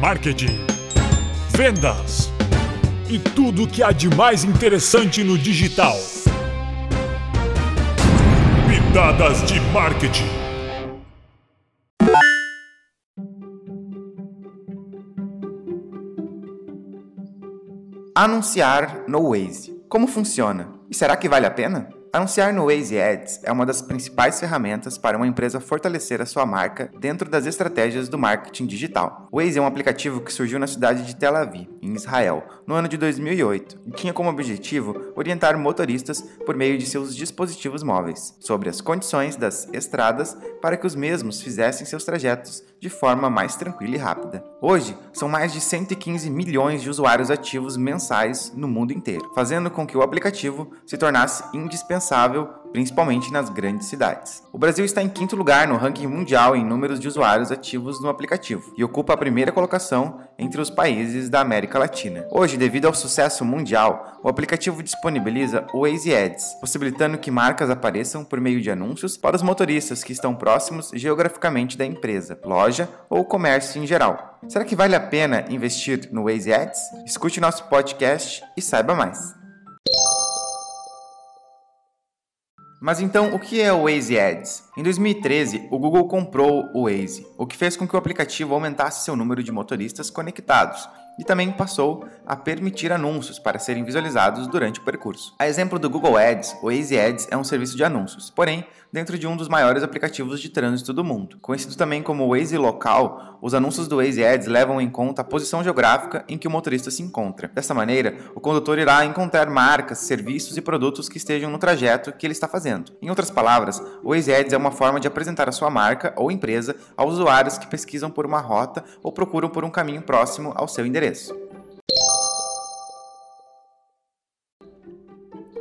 marketing, vendas e tudo o que há de mais interessante no digital. Pitadas de marketing. Anunciar no Waze. Como funciona? E será que vale a pena? Anunciar no Waze Ads é uma das principais ferramentas para uma empresa fortalecer a sua marca dentro das estratégias do marketing digital. O Waze é um aplicativo que surgiu na cidade de Tel Aviv, em Israel, no ano de 2008, e tinha como objetivo orientar motoristas por meio de seus dispositivos móveis sobre as condições das estradas para que os mesmos fizessem seus trajetos de forma mais tranquila e rápida. Hoje, são mais de 115 milhões de usuários ativos mensais no mundo inteiro, fazendo com que o aplicativo se tornasse indispensável principalmente nas grandes cidades. O Brasil está em quinto lugar no ranking mundial em números de usuários ativos no aplicativo e ocupa a primeira colocação entre os países da América Latina. Hoje, devido ao sucesso mundial, o aplicativo disponibiliza o Waze Ads, possibilitando que marcas apareçam por meio de anúncios para os motoristas que estão próximos geograficamente da empresa, loja ou comércio em geral. Será que vale a pena investir no Waze Ads? Escute nosso podcast e saiba mais. Mas então, o que é o Waze Ads? Em 2013, o Google comprou o Waze, o que fez com que o aplicativo aumentasse seu número de motoristas conectados e também passou a permitir anúncios para serem visualizados durante o percurso. A exemplo do Google Ads, o Waze Ads é um serviço de anúncios, porém dentro de um dos maiores aplicativos de trânsito do mundo. Conhecido também como Waze Local, os anúncios do Waze Ads levam em conta a posição geográfica em que o motorista se encontra. Dessa maneira, o condutor irá encontrar marcas, serviços e produtos que estejam no trajeto que ele está fazendo. Em outras palavras, o Waze Ads é uma forma de apresentar a sua marca ou empresa aos usuários que pesquisam por uma rota ou procuram por um caminho próximo ao seu endereço.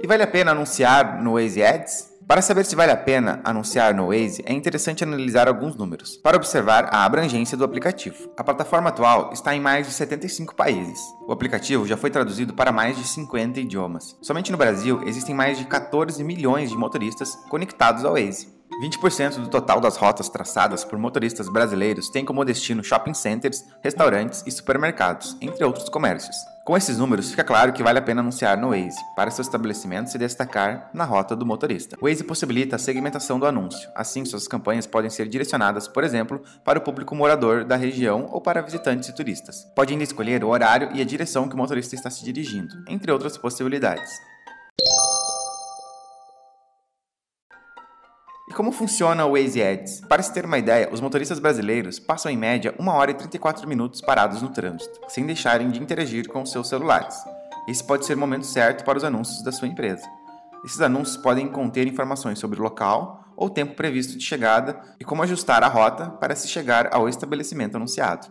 E vale a pena anunciar no Waze Ads? Para saber se vale a pena anunciar no Waze, é interessante analisar alguns números, para observar a abrangência do aplicativo. A plataforma atual está em mais de 75 países. O aplicativo já foi traduzido para mais de 50 idiomas. Somente no Brasil existem mais de 14 milhões de motoristas conectados ao Waze. 20% do total das rotas traçadas por motoristas brasileiros tem como destino shopping centers, restaurantes e supermercados, entre outros comércios. Com esses números, fica claro que vale a pena anunciar no Waze, para seu estabelecimento se destacar na rota do motorista. O Waze possibilita a segmentação do anúncio, assim suas campanhas podem ser direcionadas, por exemplo, para o público morador da região ou para visitantes e turistas. Pode ainda escolher o horário e a direção que o motorista está se dirigindo, entre outras possibilidades. E como funciona o Waze Ads? Para se ter uma ideia, os motoristas brasileiros passam em média 1 hora e 34 minutos parados no trânsito, sem deixarem de interagir com seus celulares. Esse pode ser o momento certo para os anúncios da sua empresa. Esses anúncios podem conter informações sobre o local ou tempo previsto de chegada e como ajustar a rota para se chegar ao estabelecimento anunciado.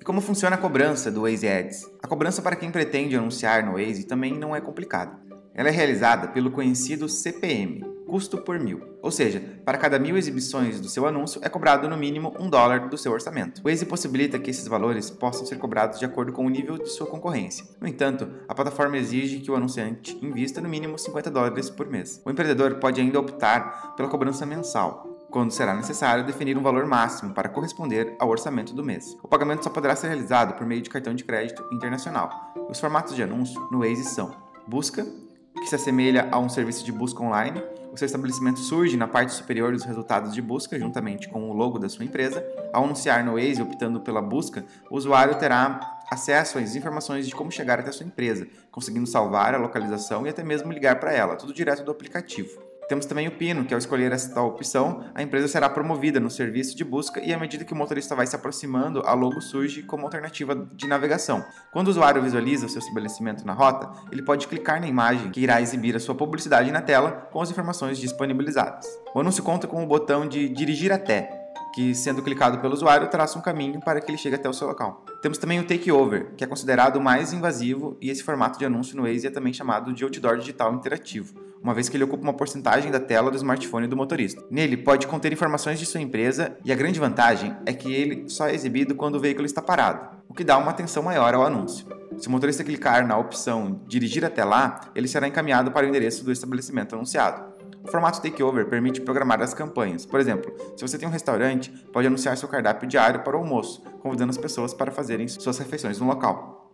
E como funciona a cobrança do Waze Ads? A cobrança para quem pretende anunciar no Waze também não é complicada. Ela é realizada pelo conhecido CPM, custo por mil. Ou seja, para cada mil exibições do seu anúncio é cobrado no mínimo um dólar do seu orçamento. O Waze possibilita que esses valores possam ser cobrados de acordo com o nível de sua concorrência. No entanto, a plataforma exige que o anunciante invista no mínimo 50 dólares por mês. O empreendedor pode ainda optar pela cobrança mensal, quando será necessário definir um valor máximo para corresponder ao orçamento do mês. O pagamento só poderá ser realizado por meio de cartão de crédito internacional. Os formatos de anúncio no Waze são busca, que se assemelha a um serviço de busca online. O seu estabelecimento surge na parte superior dos resultados de busca, juntamente com o logo da sua empresa. Ao anunciar no Waze optando pela busca, o usuário terá acesso às informações de como chegar até a sua empresa, conseguindo salvar a localização e até mesmo ligar para ela, tudo direto do aplicativo. Temos também o Pino, que ao escolher esta opção, a empresa será promovida no serviço de busca e à medida que o motorista vai se aproximando, a logo surge como alternativa de navegação. Quando o usuário visualiza o seu estabelecimento na rota, ele pode clicar na imagem que irá exibir a sua publicidade na tela com as informações disponibilizadas. O anúncio conta com o botão de dirigir até, que, sendo clicado pelo usuário, traça um caminho para que ele chegue até o seu local. Temos também o takeover, que é considerado o mais invasivo e esse formato de anúncio no Waze é também chamado de outdoor digital interativo uma vez que ele ocupa uma porcentagem da tela do smartphone do motorista. Nele pode conter informações de sua empresa e a grande vantagem é que ele só é exibido quando o veículo está parado, o que dá uma atenção maior ao anúncio. Se o motorista clicar na opção dirigir até lá, ele será encaminhado para o endereço do estabelecimento anunciado. O formato takeover permite programar as campanhas. Por exemplo, se você tem um restaurante, pode anunciar seu cardápio diário para o almoço, convidando as pessoas para fazerem suas refeições no local.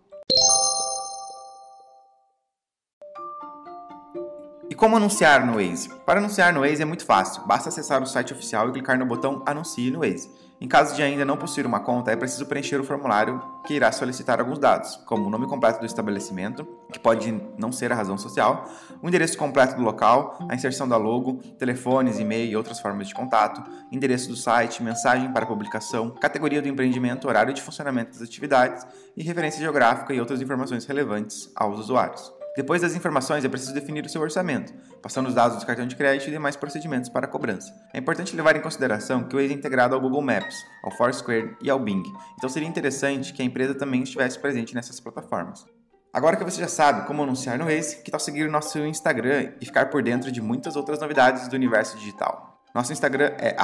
E como anunciar no Waze? Para anunciar no Waze é muito fácil, basta acessar o site oficial e clicar no botão Anuncie no Waze. Em caso de ainda não possuir uma conta, é preciso preencher o formulário que irá solicitar alguns dados, como o nome completo do estabelecimento, que pode não ser a razão social, o endereço completo do local, a inserção da logo, telefones, e-mail e outras formas de contato, endereço do site, mensagem para publicação, categoria do empreendimento, horário de funcionamento das atividades e referência geográfica e outras informações relevantes aos usuários. Depois das informações, é preciso definir o seu orçamento, passando os dados do cartão de crédito e demais procedimentos para a cobrança. É importante levar em consideração que o Waze é integrado ao Google Maps, ao Foursquare e ao Bing, então seria interessante que a empresa também estivesse presente nessas plataformas. Agora que você já sabe como anunciar no Waze, que tal seguir o nosso Instagram e ficar por dentro de muitas outras novidades do universo digital? Nosso Instagram é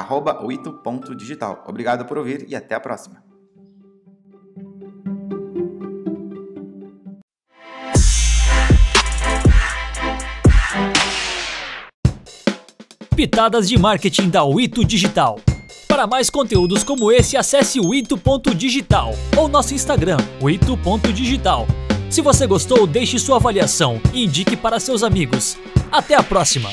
oito.digital. Obrigado por ouvir e até a próxima! Pitadas de Marketing da Wito Digital. Para mais conteúdos como esse, acesse o ito.digital ou nosso Instagram, ito.digital. Se você gostou, deixe sua avaliação e indique para seus amigos. Até a próxima!